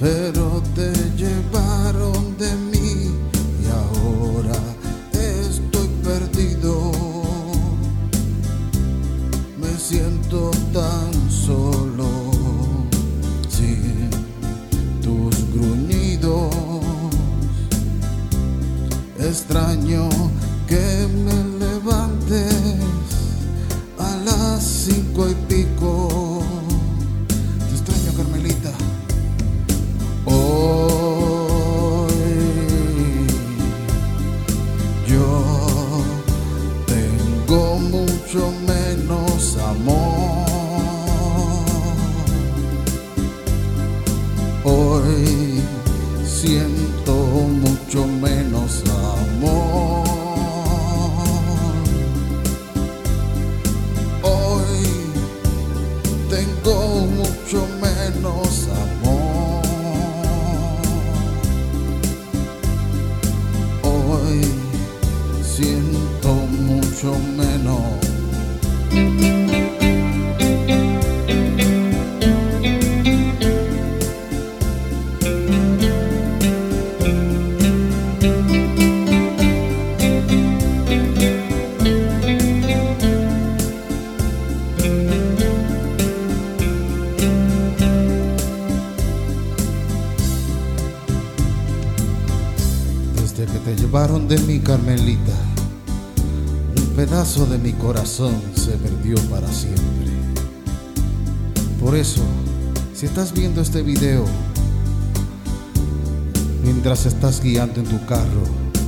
pero te siento te llevaron de mi Carmelita, un pedazo de mi corazón se perdió para siempre. Por eso, si estás viendo este video, mientras estás guiando en tu carro,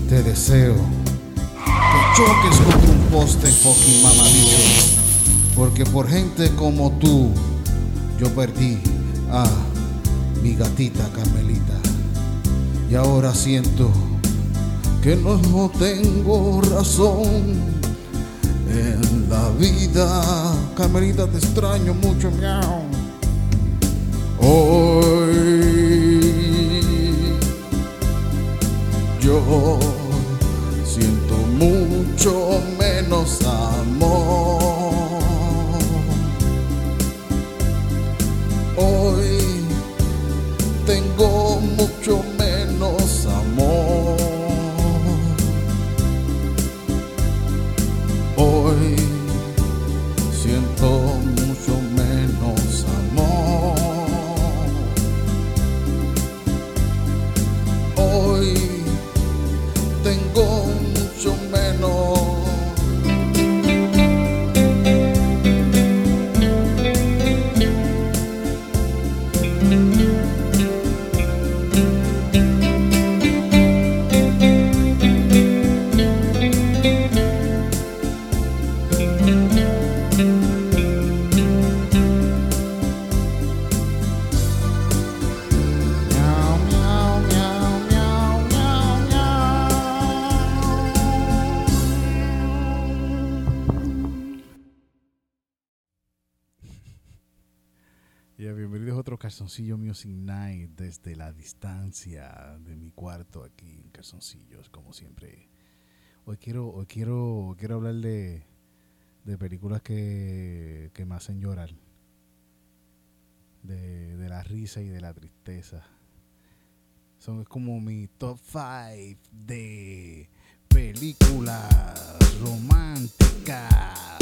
te deseo que choques contra un poste fucking. Porque por gente como tú, yo perdí a mi gatita Carmelita. Y ahora siento que no, tengo razón en la vida. Carmelita, te extraño mucho, miau. Hoy yo Calzoncillo Music Night desde la distancia de mi cuarto aquí en Calzoncillos, como siempre. Hoy quiero, hoy quiero, quiero hablar de, de películas que, que me hacen llorar. De, de la risa y de la tristeza. Son como mi top 5 de películas románticas.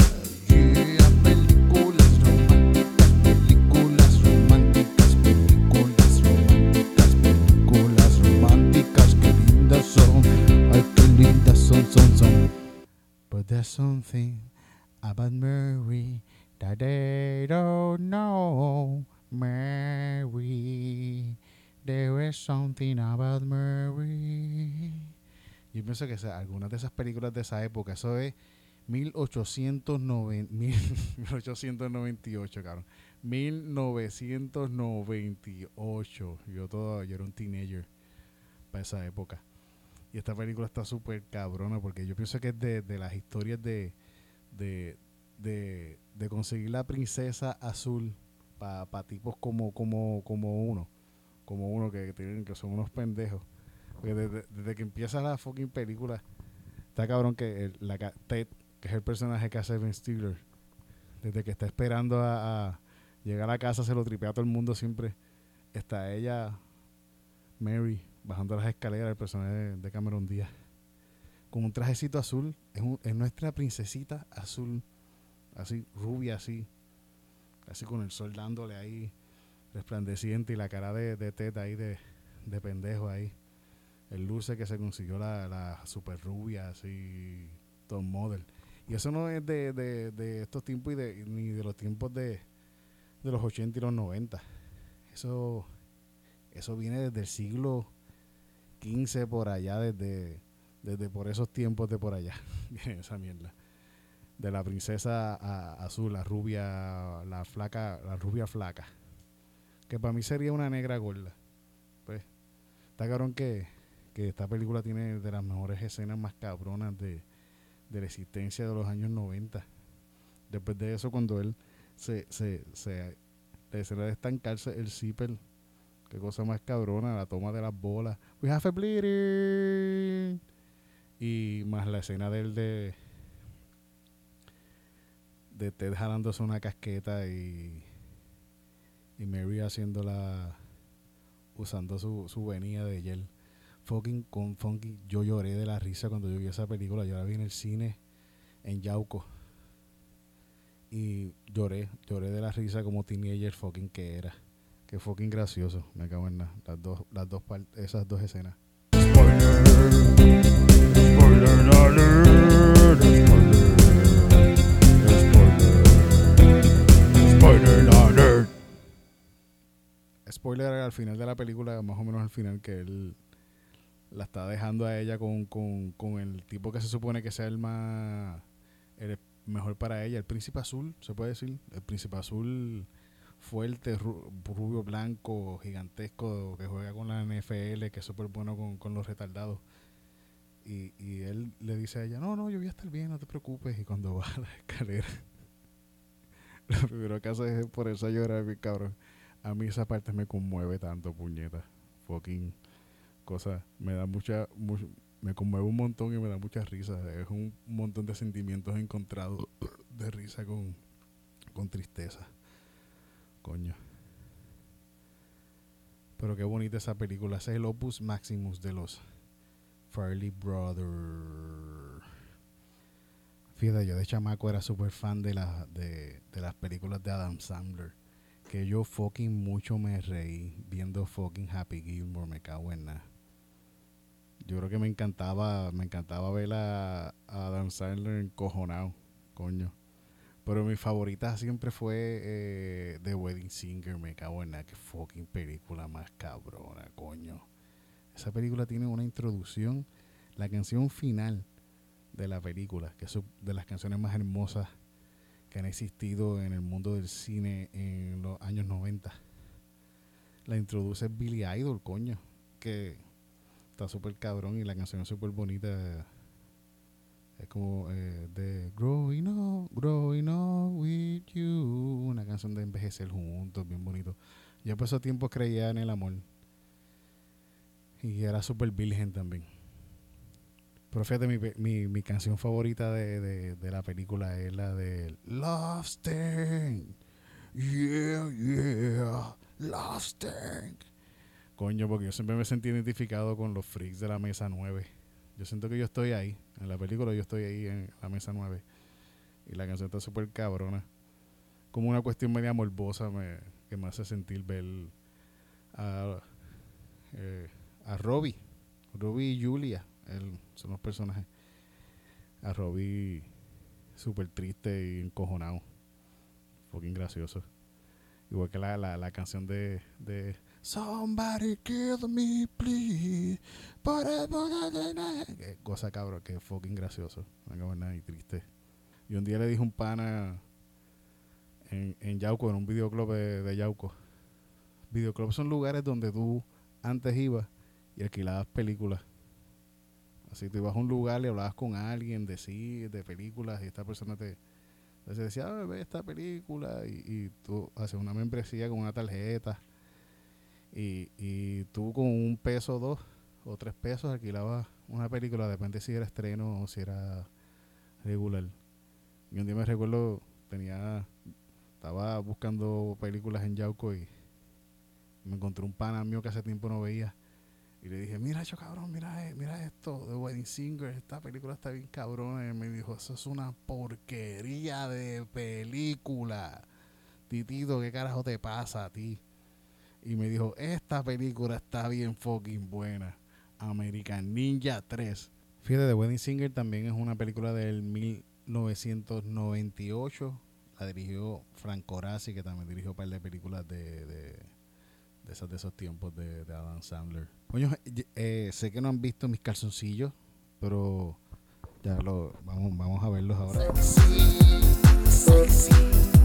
There's something about Mary that they don't know, Mary. There is something about Mary. Yo pienso que esa- algunas de esas películas de esa época, eso es 1890, 1898, cabrón. 1998. Yo todo, yo era un teenager para esa época. Y esta película está súper cabrona porque yo pienso que es de, de las historias de, de, de, conseguir la princesa azul para tipos como, como, como uno. Como uno que, que son unos pendejos. Porque desde, desde que empieza la fucking película, está cabrón que el- Ted, que es el personaje que hace Ben Stiller, desde que está esperando a, a llegar a la casa, se lo tripea a todo el mundo siempre. Está ella Mary bajando las escaleras, el personaje de, Cameron Díaz, con un trajecito azul, es, nuestra princesita azul, así, rubia, así, así con el sol dándole ahí, resplandeciente y la cara de, teta ahí, de, de pendejo ahí. El luce que se consiguió la, super rubia, así, top model. Y eso no es de estos tiempos y de, ni de los tiempos de, de los 80 y los 90. Eso, eso viene desde el siglo XV por allá, desde, desde por esos tiempos de por allá. Esa mierda. De la princesa a- azul, la rubia, la flaca, la rubia flaca. Que para mí sería una negra gorda. Pues, está cabrón que, que esta película tiene de las mejores escenas más cabronas de, de la existencia de los años 90. Después de eso, cuando él se, se, se la escena de estancarse el zipper, qué cosa más cabrona, la toma de las bolas. We have a bleeding. Y más la escena del de de Ted jalándose una casqueta y y Mary haciéndola usando su, su de gel. Fucking con funky, yo lloré de la risa cuando yo vi esa película. Yo la vi en el cine en Yauco. Y lloré, lloré de la risa como teenager fucking que era. Que fucking gracioso, me cago en nada. Las dos, las dos esas dos escenas. Spoiler alert, spoiler, spoiler alert. Spoiler al final de la película, más o menos al final, que él la está dejando a ella con, con, con el tipo que se supone que sea el más el mejor para ella, el príncipe azul, se puede decir, el príncipe azul fuerte, ru- rubio blanco, gigantesco, que juega con la NFL, que es súper bueno con, con los retardados. Y, y él le dice a ella, no, no, yo voy a estar bien, no te preocupes. Y cuando va a la escalera, lo primero que hace es por eso llorar, mi cabrón. A mí esa parte me conmueve tanto, puñeta. Fucking cosa. Me da mucha, me conmueve un montón y me da mucha risa. Es un montón de sentimientos encontrados de risa con, con tristeza. Coño. Pero qué bonita esa película. Ese es el opus maximus de los Farley Brothers. Fíjate, yo de chamaco era súper fan de, la, de, de las películas de Adam Sandler. Que yo fucking mucho me reí viendo fucking Happy Gilmore. Me cago en nada. Yo creo que me encantaba, me encantaba ver a, a Adam Sandler encojonado, coño. Pero mi favorita siempre fue eh, The Wedding Singer, me cago en nada, que fucking película más cabrona, coño. Esa película tiene una introducción, la canción final de la película, que es de las canciones más hermosas que han existido en el mundo del cine en los años 90. La introduce Billy Idol, coño, que está súper cabrón y la canción es súper bonita. Es como eh, de Growing Up, Growing Up with You, una canción de envejecer juntos, bien bonito. Yo por esos tiempos creía en el amor y era súper virgen también. Pero fíjate, mi, mi, mi canción favorita de, de, de la película es la de Love Sting. Yeah, yeah, Love Sting. Coño, porque yo siempre me sentí identificado con los freaks de la mesa 9. Yo siento que yo estoy ahí. En la película yo estoy ahí en la mesa 9. Y la canción está súper cabrona. Como una cuestión media morbosa me, que me hace sentir ver a, eh, a Robbie. Robbie y Julia. él- son los personajes. A Robbie súper triste y encojonado. Fucking gracioso. Igual que la, la, la canción de, de Somebody kill me, please. Cosa cabrón, que fucking gracioso. No nada y triste. Y un día le dije un pana en, en Yauco, en un videoclub de, de Yauco. Videoclubs son lugares donde tú antes ibas y alquilabas películas. Así tú ibas a un lugar y hablabas con alguien de sí, de películas, y esta persona te, te decía, "Ah, ve esta película, y, y tú haces una membresía con una tarjeta, y, y tú con un peso, dos o tres pesos alquilabas una película, depende si era estreno o si era regular. Y un día me recuerdo, tenía, estaba buscando películas en Yauco y me encontré un pana mío que hace tiempo no veía Y le dije, mira, yo cabrón, mira, eh, mira esto, The Wedding Singer, esta película está bien cabrona. Y me dijo, eso es una porquería de película. Titito, ¿qué carajo te pasa a ti? Y me dijo, esta película está bien fucking buena. American Ninja 3. Fíjate, The Wedding Singer también es una película del 1998. La dirigió Frank Corazzi, que también dirigió un par de películas de, de, de esos, de esos tiempos de, de Adam Sandler. Coño, eh, sé que no han visto mis calzoncillos, pero ya lo vamos, vamos a verlos ahora. Ese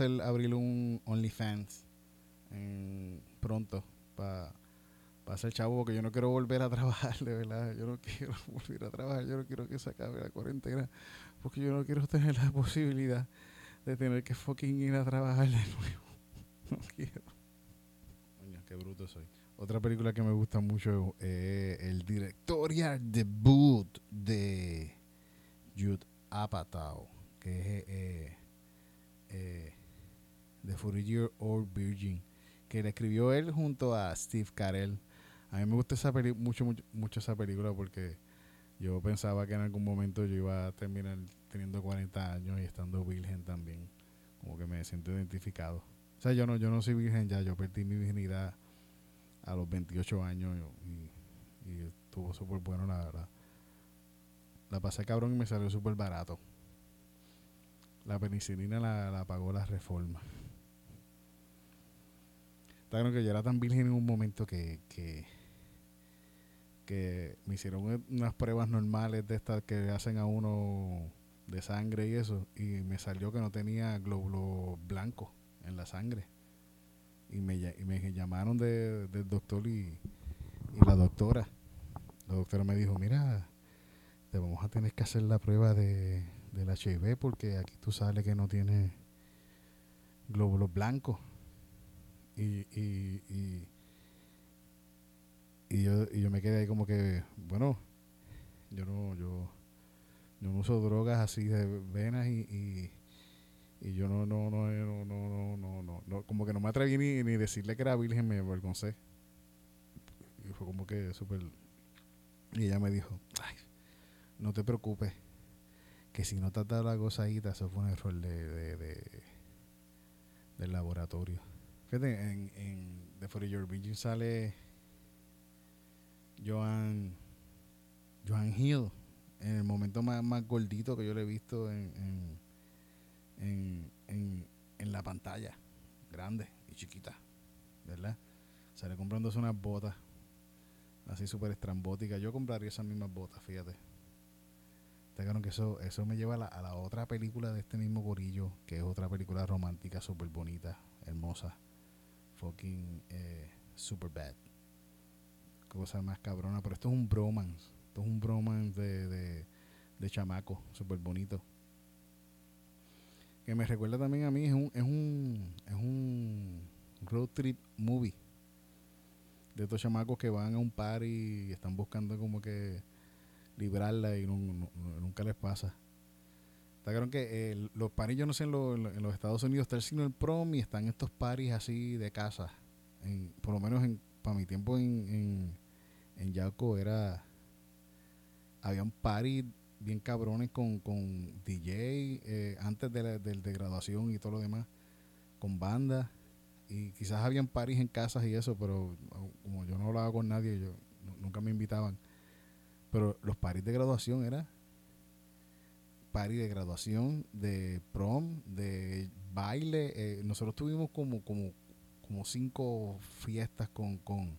hacer abrir un OnlyFans en- pronto para hacer chavo porque yo no quiero volver a trabajar, de verdad. Yo no quiero volver a trabajar. Yo no quiero que se acabe la cuarentena porque yo no quiero tener la posibilidad de tener que fucking ir a trabajar de nuevo. No quiero. Coño, qué bruto soy. Otra película que me gusta mucho es el directorial debut de Jude Apatow, que es eh, eh, The 40 Year Old Virgin, que le escribió él junto a Steve Carell. A mí me gusta esa peli mucho, mucho, mucho esa película porque yo pensaba que en algún momento yo iba a terminar teniendo 40 años y estando virgen también. Como que me siento identificado. O sea, yo no, yo no soy virgen ya, yo perdí mi virginidad a los 28 años y, y estuvo súper bueno la verdad. La pasé cabrón y me salió súper barato. La penicilina la, la pagó la reforma. Claro que yo era tan virgen en un momento que, que, me hicieron unas pruebas normales de estas que hacen a uno de sangre y eso, y me salió que no tenía glóbulos blancos en la sangre. Y me, llamaron de- del doctor y, y la doctora. La doctora me dijo, mira, te vamos a tener que hacer la prueba de, del HIV porque aquí tú sales que no tienes glóbulos blancos. Y, y, y, y yo, y yo me quedé ahí como que, bueno, yo no, yo, yo no uso drogas así de venas y, y, y yo no, no, no, no, no, no, no, como que no me atreví ni, ni decirle que era virgen, me avergoncé. Y fue como que súper... Y ella me dijo, ay, no te preocupes, que si no te has dado la gozadita, eso fue un error de, de, de- del laboratorio. Fíjate, en, en The For Your Virgin sale Joan, Joan Hill, en el momento más, más gordito que yo le he visto en, en, en, en, la pantalla, grande y chiquita, ¿verdad? Sale comprándose unas botas así súper estrambóticas. Yo compraría esas mismas botas, fíjate. Está claro que eso, eso me lleva a la, a la otra película de este mismo gorillo, que es otra película romántica súper bonita, hermosa. Fucking eh, super bad. Cosa más cabrona, pero esto es un bromance. Esto es un bromance de, de, de chamaco, súper bonito. Que me recuerda también a mí, es un, es un, es un road trip movie de estos chamacos que van a un party y están buscando como que librarla y no- nunca les pasa. Está claro que eh, los paris, yo no sé, en, lo- en lo- en los Estados Unidos está el sino el prom y están estos paris así de casa. En, por lo menos en, para mi tiempo en, en, en Yauco era... Había un party bien cabrones con, con DJ eh, antes de, la, del de graduación y todo lo demás, con banda y quizás habían paris en casas y eso, pero uh, como yo no hablaba con nadie, yo nu- nunca me invitaban. Pero los paris de graduación era party de graduación, de prom, de baile. eh, nosotros tuvimos como, como, como cinco fiestas con, con,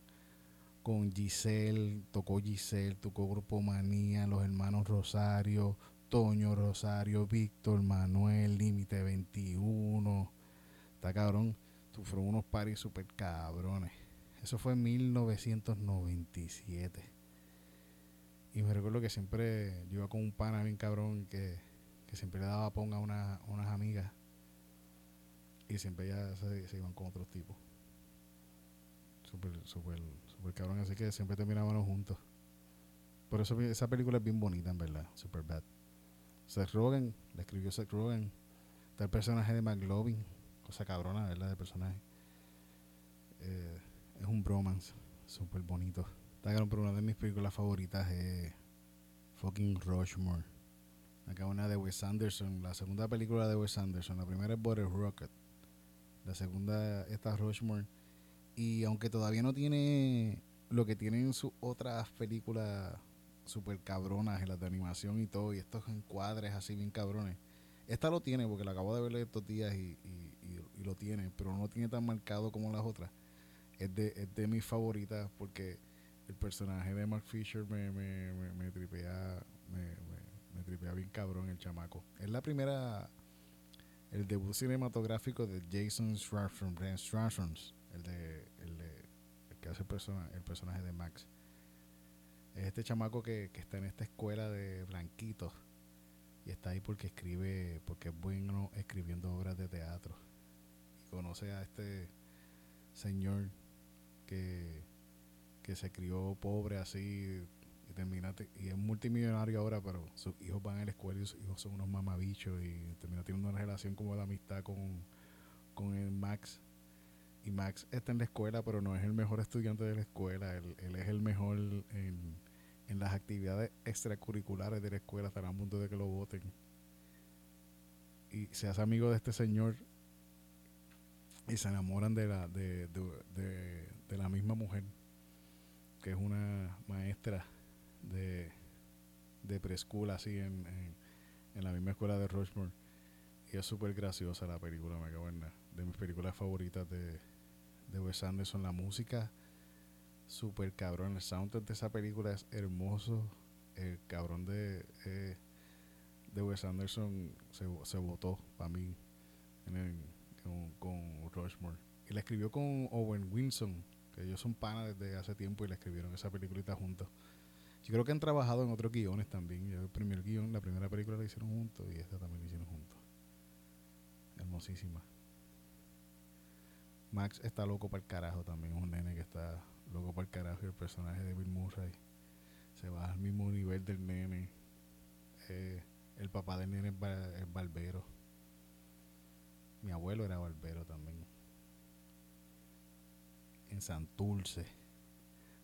con Giselle, tocó Giselle, tocó Grupo Manía, los hermanos Rosario, Toño Rosario, Víctor Manuel, Límite 21. Está cabrón. Fueron unos paris super cabrones. Eso fue en 1997. Y me recuerdo que siempre yo iba con un pana bien cabrón que, que siempre le daba ponga a una, unas amigas. Y siempre ya se, iban con otros tipos. Súper, súper, súper cabrón. Así que siempre terminábamos juntos. Por eso esa película es bien bonita, en verdad. Super bad. Seth Rogen, la escribió Seth Rogen. Está el personaje de McLovin. Cosa cabrona, ¿verdad? El personaje. Eh, es un bromance. Súper bonito. Está pero una de mis películas favoritas es fucking Rushmore. Acá una de Wes Anderson. La segunda película de Wes Anderson. La primera es Butter Rocket. La segunda está Rushmore. Y aunque todavía no tiene lo que tienen sus otras películas super cabronas en las de animación y todo, y estos encuadres así bien cabrones. Esta lo tiene porque la acabo de ver estos días y, y, y- lo tiene, pero no tiene tan marcado como las otras. Es de, es de mis favoritas porque el personaje de Mark Fisher me, me, me, me tripea, me, tripea bien cabrón el chamaco. Es la primera, el debut cinematográfico de Jason Stratham, el de, el de, el que hace el, persona, el personaje de Max. Es este chamaco que, que está en esta escuela de blanquitos y está ahí porque escribe, porque es bueno escribiendo obras de teatro. Y conoce a este señor que, que se crió pobre así y termina te- y es multimillonario ahora, pero sus hijos van a la escuela y sus hijos son unos mamabichos y termina teniendo una relación como de amistad con, con el Max. Y Max está en la escuela, pero no es el mejor estudiante de la escuela. Él, él es el mejor en, en las actividades extracurriculares de la escuela, hasta el punto de que lo voten. Y se hace amigo de este señor y se enamoran de la, de- de- de la misma mujer, que es una maestra de, de preschool, así en, en, la misma escuela de Rushmore. Y es súper graciosa la película, me cago. De mis películas favoritas de, de Wes Anderson. La música, súper cabrón. El soundtrack de esa película es hermoso. El cabrón de, eh, de Wes Anderson se, se votó para mí con, con Rushmore. Y la escribió con Owen Wilson, que ellos son panas desde hace tiempo y la escribieron esa peliculita juntos. Yo creo que han trabajado en otros guiones también. El primer guion, la primera película la hicieron juntos y esta también la hicieron juntos. Hermosísima. Max está loco para el carajo también. Un nene que está loco para el carajo. Y el personaje de Bill Murray se va al mismo nivel del nene. Eh, el papá del nene es barbero. Mi abuelo era barbero también. En Santurce.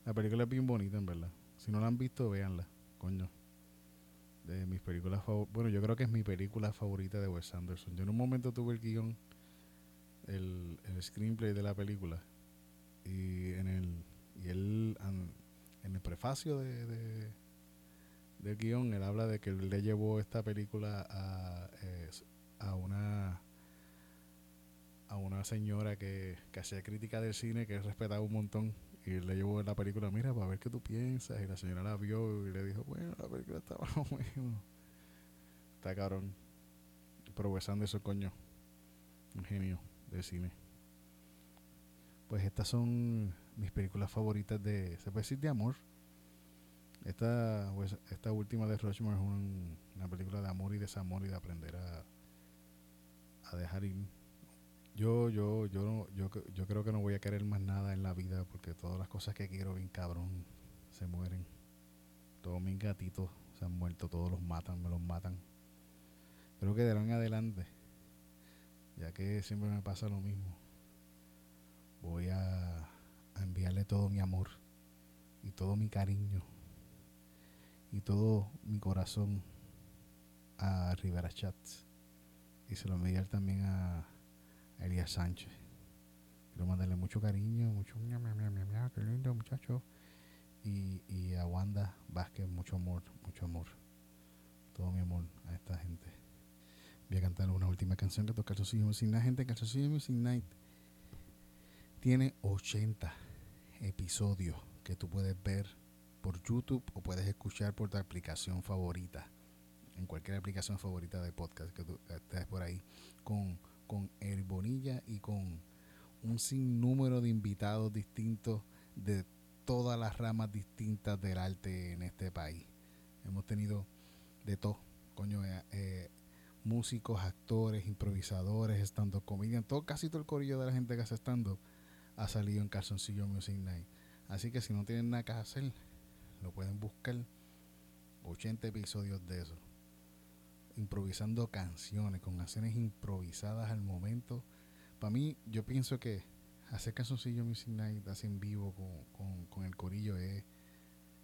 La película es bien bonita, en verdad. Si no la han visto, véanla. Coño. De mis películas favoritas. Bueno, yo creo que es mi película favorita de Wes Anderson. Yo en un momento tuve el guion, el, el screenplay de la película. Y en el. Y él, en el prefacio de, de- del guion, él habla de que él le llevó esta película a, eh, a una a una señora que, que hacía crítica del cine que respetaba un montón y le llevó la película mira para ver qué tú piensas y la señora la vio y le dijo bueno la película está más o menos está cabrón. Pero Wes Anderson coño un genio del cine. Pues estas son mis películas favoritas de se puede decir de amor. Esta Wes- esta última de Rushmore es un- una película de amor y desamor y de aprender a a dejar ir yo, yo, yo, no- yo, yo creo que no voy a querer más nada en la vida porque todas las cosas que quiero bien cabrón se mueren. Todos mis gatitos se han muerto, todos los matan, me los matan. Creo que en adelante, ya que siempre me pasa lo mismo, voy a, a enviarle todo mi amor y todo mi cariño y todo mi corazón a Rivera Chats. Y se lo enviar también a Elías Sánchez. Quiero mandarle mucho cariño, mucho miau, miau, miau, qué lindo muchacho. Y, y a Wanda Vázquez, mucho amor, mucho amor. Todo mi amor a esta gente. Voy a cantar una última canción que toca Calzoncillo Music Night. Gente, Music Night tiene 80 episodios que tú puedes ver por YouTube o puedes escuchar por tu aplicación favorita. En cualquier aplicación favorita de podcast que tú estés por ahí. Con con El Bonilla y con un sinnúmero de invitados distintos de todas las ramas distintas del arte en este país. Hemos tenido de todo, coño, eh, eh, músicos, actores, improvisadores, estando comedian, todo, casi todo el corillo de la gente que hace estando ha salido en Calzoncillo Music Night. Así que si no tienen nada que hacer, lo pueden buscar 80 episodios de eso. Improvisando canciones, con canciones improvisadas al momento. Para mí, yo pienso que hacer Calzoncillo Music Night así en vivo con, con, con el corillo es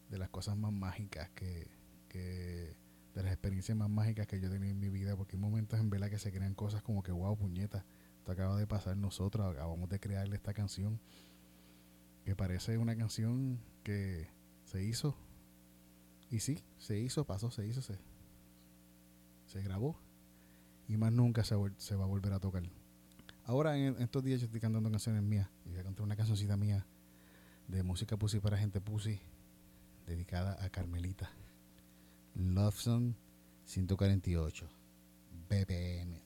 de las cosas más mágicas que, que de las experiencias más mágicas que yo he tenido en mi vida, porque hay momentos en verdad que se crean cosas como que, wow, puñeta, esto acaba de pasar nosotros, acabamos de crearle esta canción, que parece una canción que se hizo, y sí, se hizo, pasó, se hizo, se, se grabó, y más nunca se, va a volver a tocar. Ahora en, en estos días yo estoy cantando canciones mías, y voy a cantar una cancioncita mía de música pussy para gente pussy, dedicada a Carmelita. Love Song 148 BPM.